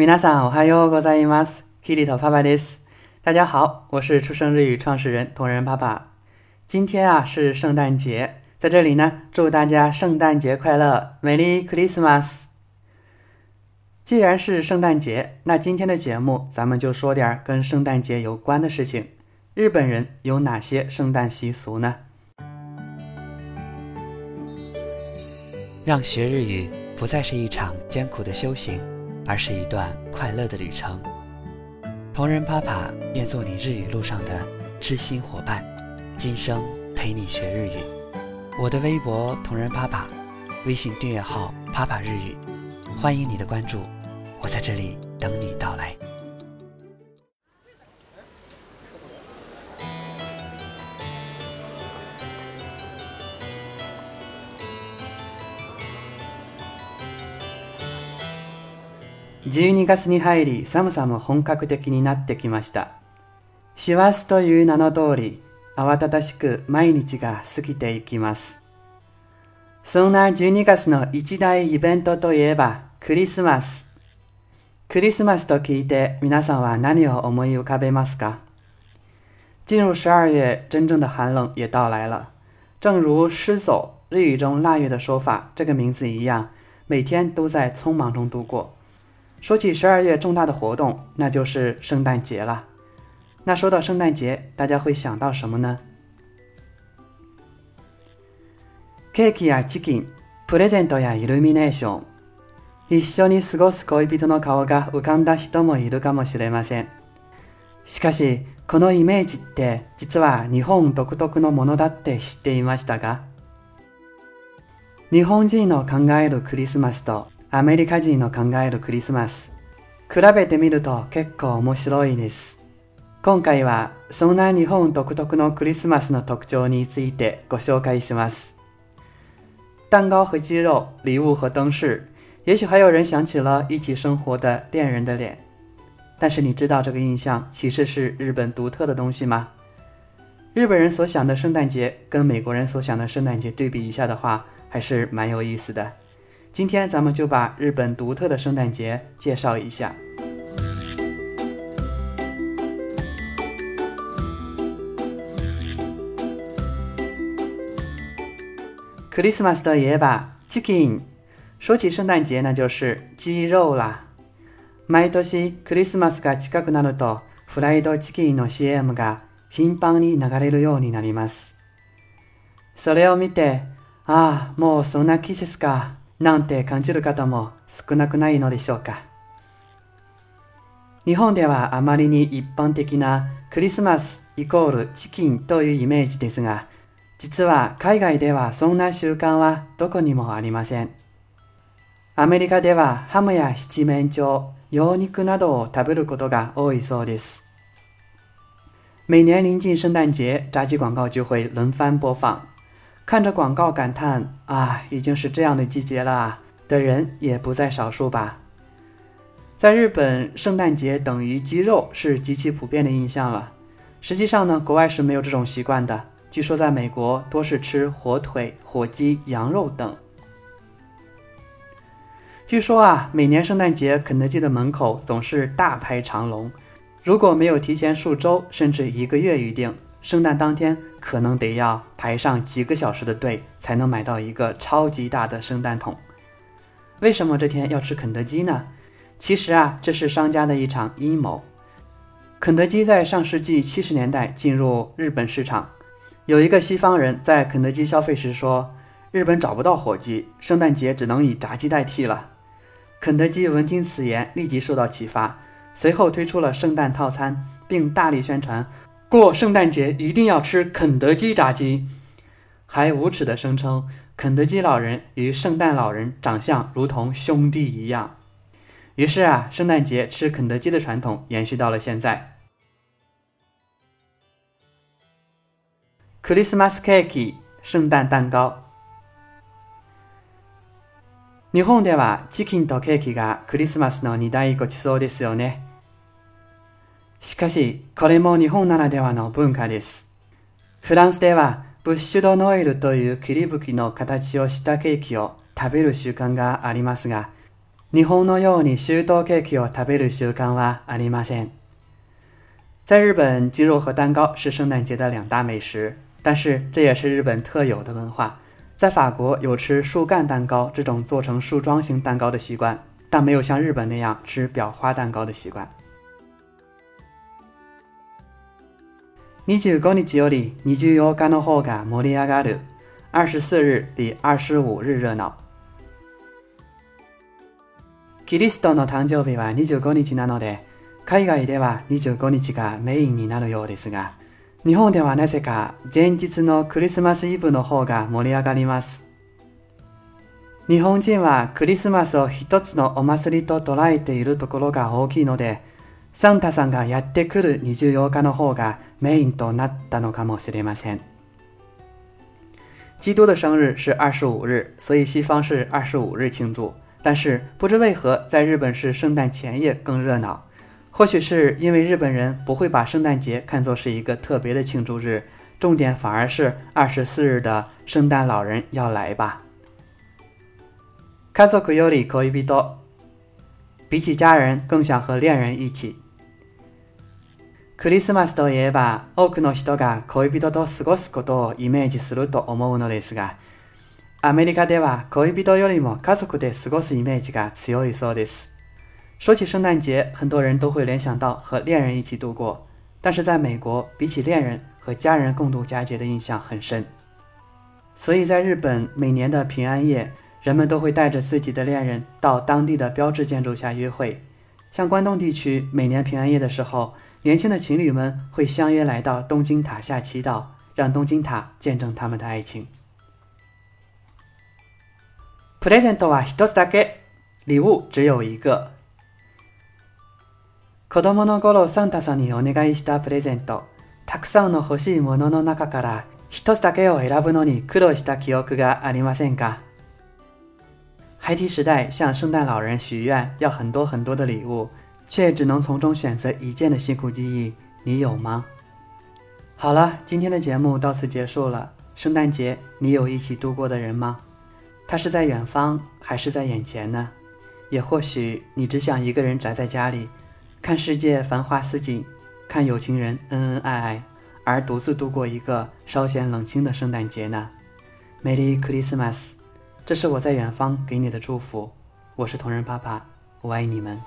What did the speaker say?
皆さん、おはようございます。キリトパパです。大家好，我是出生日语创始人同仁爸爸。今天啊是圣诞节，在这里呢祝大家圣诞节快乐，美丽クリスマス。既然是圣诞节，那今天的节目咱们就说点跟圣诞节有关的事情。日本人有哪些圣诞习俗呢？让学日语不再是一场艰苦的修行。而是一段快乐的旅程。同人 Papa 愿做你日语路上的知心伙伴，今生陪你学日语。我的微博同人 Papa，微信订阅号 Papa 日语，欢迎你的关注，我在这里等你到来。12月に入り寒さも本格的になってきました。師走という名の通り、慌ただしく毎日が過ぎていきます。そんな12月の一大イベントといえばクリスマス。クリスマスと聞いて皆さんは何を思い浮かべますか进入十二月，真正的寒冷也到来了。正如“失走”日语中“腊月”的说法，这个名字一样，每天都在匆忙中度过。说起十二月重大的活动，那就是圣诞节了。那说到圣诞节，大家会想到什么呢？ケーキやチキン、プレゼントやイルミネーション、一緒に過ごす恋人の顔が浮かんだ人もいるかもしれません。しかし、このイメージって実は日本独特のものだって知っていましたが日本人の考えるクリスマスとアメリカ人の考えるクリスマス、比べてみると結構面白いです。今回はそんな日本独特のクリスマスの特徴についてご紹介します。蛋糕和鸡肉、礼物和灯饰，也许还有人想起了一起生活的恋人的脸。但是你知道这个印象其实是日本独特的东西吗？日本人所想的圣诞节跟美国人所想的圣诞节对比一下的话，还是蛮有意思的。今天咱们就把日本独特的圣诞节介绍一下。クリスマスといえばチキン。说起圣诞节，那就是鸡肉啦。毎年クリスマスが近くなると、フライドチキンの CM が頻繁に流れるようになります。それを見て、ああ、もうそんな季節か。なんて感じる方も少なくないのでしょうか。日本ではあまりに一般的なクリスマスイコールチキンというイメージですが、実は海外ではそんな習慣はどこにもありません。アメリカではハムや七面鳥、羊肉などを食べることが多いそうです。每年临近圣诞节，炸鸡广告就会轮番播放。看着广告感叹啊，已经是这样的季节了啊的人也不在少数吧。在日本，圣诞节等于鸡肉是极其普遍的印象了。实际上呢，国外是没有这种习惯的。据说在美国，多是吃火腿、火鸡、羊肉等。据说啊，每年圣诞节，肯德基的门口总是大排长龙，如果没有提前数周甚至一个月预定，圣诞当天可能得要排上几个小时的队才能买到一个超级大的圣诞桶。为什么这天要吃肯德基呢？其实啊，这是商家的一场阴谋。肯德基在上世纪七十年代进入日本市场，有一个西方人在肯德基消费时说：“日本找不到火鸡，圣诞节只能以炸鸡代替了。”肯德基闻听此言，立即受到启发，随后推出了圣诞套餐，并大力宣传。过圣诞节一定要吃肯德基炸鸡，还无耻的声称肯德基老人与圣诞老人长相如同兄弟一样。于是啊，圣诞节吃肯德基的传统延续到了现在。Christmas cake，圣诞蛋糕。日本のわチキンとケーキがクリスマスの2大ご馳走ですよね。しかし、これも日本ならではの文化です。フランスではブッシュドノエルという切り抜きの形をしたケーキを食べる習慣がありますが、日本のようにシュートケーキを食べる習慣はありません。在日本，鸡肉和蛋糕是圣诞节的两大美食，但是这也是日本特有的文化。在法国，有吃树干蛋糕这种做成树桩型蛋糕的习惯，但没有像日本那样吃裱花蛋糕的习惯。25日より24日の方が盛り上がる。24日比25日热闹。キリストの誕生日は25日なので、海外では25日がメインになるようですが、日本ではなぜか前日のクリスマスイブの方が盛り上がります。日本人はクリスマスを一つのお祭りと捉えているところが大きいので、サンタさんがやってる24日の方がメインとなったのかもしれません。基督的生日是十五日，所以西方是十五日庆祝。但是不知为何，在日本是圣诞前夜更热闹。或许是因为日本人不会把圣诞节看作是一个特别的庆祝日，重点反而是十四日的圣诞老人要来吧。カソクより恋人。比起家人，更想和恋人一起。クリスマスといえば、多くの人が恋人と過ごすことをイメージすると思うのですが、アメリカでは恋人よりも家族で過ごすイメージが強いそうです。说起圣诞节，很多人都会联想到和恋人一起度过，但是在美国，比起恋人，和家人共度佳节的印象很深。所以在日本，每年的平安夜，人们都会带着自己的恋人到当地的标志建筑下约会，像关东地区每年平安夜的时候。年轻的情侣们会相约来到东京塔下祈祷，让东京塔见证他们的爱情。プレゼントは一つだけ，礼物只有一个。子供の頃サンタさんにお願いしたプレゼント、たくさんの欲しいものの中から一つだけを選ぶのに苦労した記憶がありまんか？孩提时代向圣诞老人许愿要很多很多的礼物。却只能从中选择一件的辛苦记忆，你有吗？好了，今天的节目到此结束了。圣诞节，你有一起度过的人吗？他是在远方，还是在眼前呢？也或许你只想一个人宅在家里，看世界繁花似锦，看有情人恩恩爱爱，而独自度过一个稍显冷清的圣诞节呢？m 美 y Christmas，这是我在远方给你的祝福。我是同仁爸爸，我爱你们。